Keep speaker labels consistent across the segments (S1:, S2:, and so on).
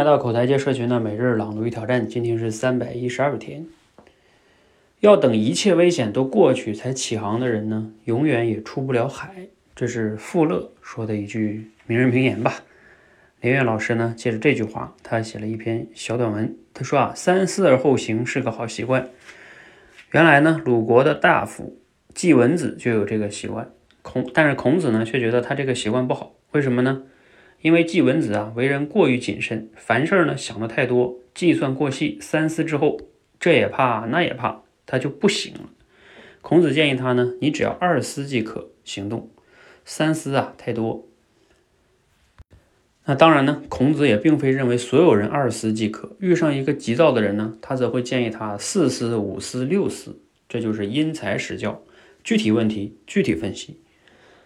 S1: 来到口才界社群的每日朗读与挑战，今天是三百一十二天。要等一切危险都过去才起航的人呢，永远也出不了海。这是富勒说的一句名人名言吧。连月老师呢，借着这句话，他写了一篇小短文。他说啊，三思而后行是个好习惯。原来呢，鲁国的大夫季文子就有这个习惯。孔，但是孔子呢，却觉得他这个习惯不好。为什么呢？因为季文子啊，为人过于谨慎，凡事呢想的太多，计算过细，三思之后，这也怕那也怕，他就不行了。孔子建议他呢，你只要二思即可行动，三思啊太多。那当然呢，孔子也并非认为所有人二思即可。遇上一个急躁的人呢，他则会建议他四思、五思、六思，这就是因材施教，具体问题具体分析。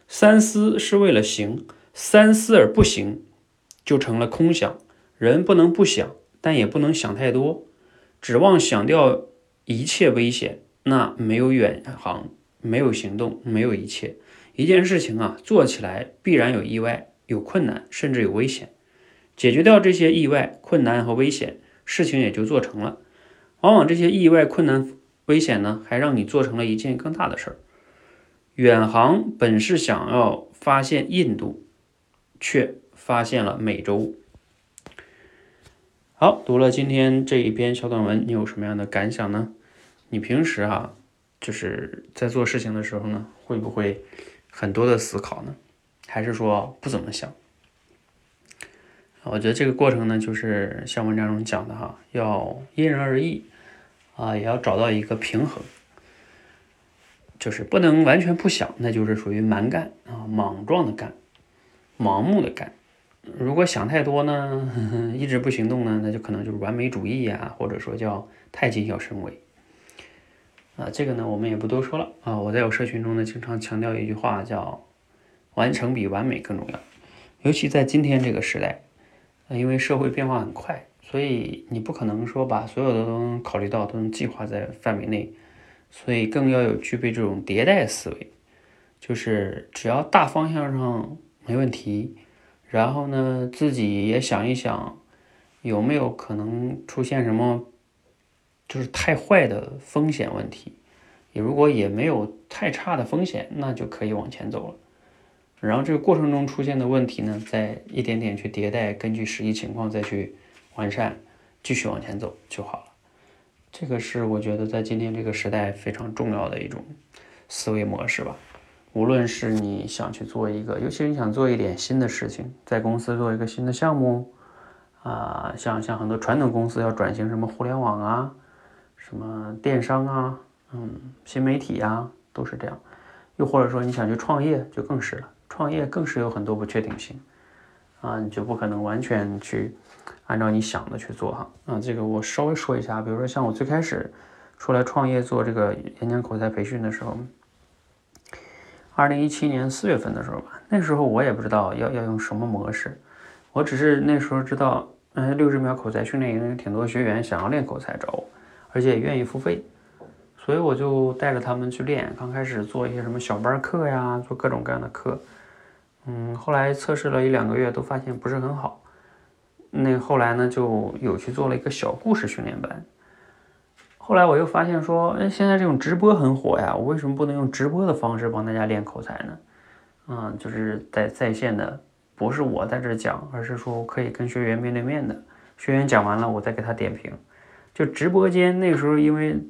S1: 三思是为了行，三思而不行，就成了空想。人不能不想，但也不能想太多，指望想掉一切危险，那没有远航，没有行动，没有一切。一件事情啊，做起来必然有意外。有困难，甚至有危险，解决掉这些意外、困难和危险，事情也就做成了。往往这些意外、困难、危险呢，还让你做成了一件更大的事儿。远航本是想要发现印度，却发现了美洲。好，读了今天这一篇小短文，你有什么样的感想呢？你平时哈，就是在做事情的时候呢，会不会很多的思考呢？还是说不怎么想？我觉得这个过程呢，就是像文章中讲的哈，要因人而异啊，也要找到一个平衡，就是不能完全不想，那就是属于蛮干啊，莽撞的干，盲目的干。如果想太多呢，一直不行动呢，那就可能就是完美主义呀，或者说叫太谨小慎微啊。这个呢，我们也不多说了啊。我在我社群中呢，经常强调一句话叫。完成比完美更重要，尤其在今天这个时代，因为社会变化很快，所以你不可能说把所有的都能考虑到，都能计划在范围内，所以更要有具备这种迭代思维，就是只要大方向上没问题，然后呢自己也想一想有没有可能出现什么就是太坏的风险问题，也如果也没有太差的风险，那就可以往前走了。然后这个过程中出现的问题呢，再一点点去迭代，根据实际情况再去完善，继续往前走就好了。这个是我觉得在今天这个时代非常重要的一种思维模式吧。无论是你想去做一个，尤其是你想做一点新的事情，在公司做一个新的项目啊，像像很多传统公司要转型什么互联网啊，什么电商啊，嗯，新媒体啊，都是这样。又或者说你想去创业，就更是了。创业更是有很多不确定性啊，你就不可能完全去按照你想的去做哈啊。这个我稍微说一下，比如说像我最开始出来创业做这个演讲口才培训的时候，二零一七年四月份的时候吧，那时候我也不知道要要用什么模式，我只是那时候知道，嗯，六十秒口才训练营有挺多学员想要练口才找我，而且也愿意付费，所以我就带着他们去练。刚开始做一些什么小班课呀，做各种各样的课。嗯，后来测试了一两个月，都发现不是很好。那后来呢，就有去做了一个小故事训练班。后来我又发现说，哎，现在这种直播很火呀，我为什么不能用直播的方式帮大家练口才呢？嗯，就是在在线的，不是我在这讲，而是说可以跟学员面对面的，学员讲完了，我再给他点评。就直播间那个时候，因为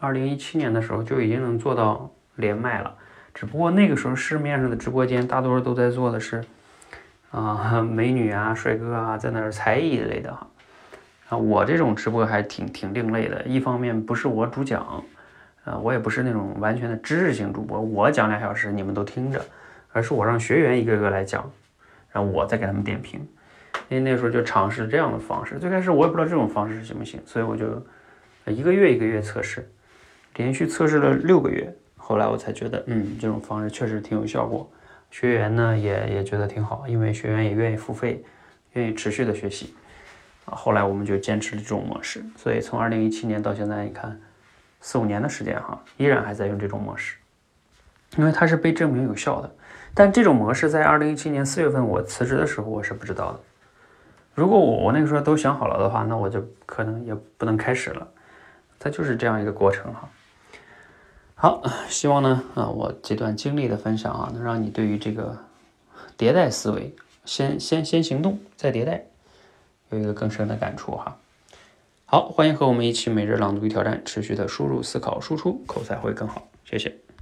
S1: 二零一七年的时候就已经能做到连麦了。只不过那个时候市面上的直播间大多数都在做的是，啊美女啊帅哥啊在那儿才艺之类的哈，啊我这种直播还挺挺另类的，一方面不是我主讲，啊我也不是那种完全的知识型主播，我讲两小时你们都听着，而是我让学员一个个来讲，然后我再给他们点评，因为那时候就尝试这样的方式，最开始我也不知道这种方式行不行，所以我就一个月一个月测试，连续测试了六个月。后来我才觉得，嗯，这种方式确实挺有效果，学员呢也也觉得挺好，因为学员也愿意付费，愿意持续的学习，后来我们就坚持了这种模式，所以从二零一七年到现在，你看四五年的时间哈，依然还在用这种模式，因为它是被证明有效的。但这种模式在二零一七年四月份我辞职的时候，我是不知道的。如果我我那个时候都想好了的话，那我就可能也不能开始了。它就是这样一个过程哈。好，希望呢啊，我这段经历的分享啊，能让你对于这个迭代思维，先先先行动再迭代，有一个更深的感触哈。好，欢迎和我们一起每日朗读与挑战，持续的输入、思考、输出，口才会更好。谢谢。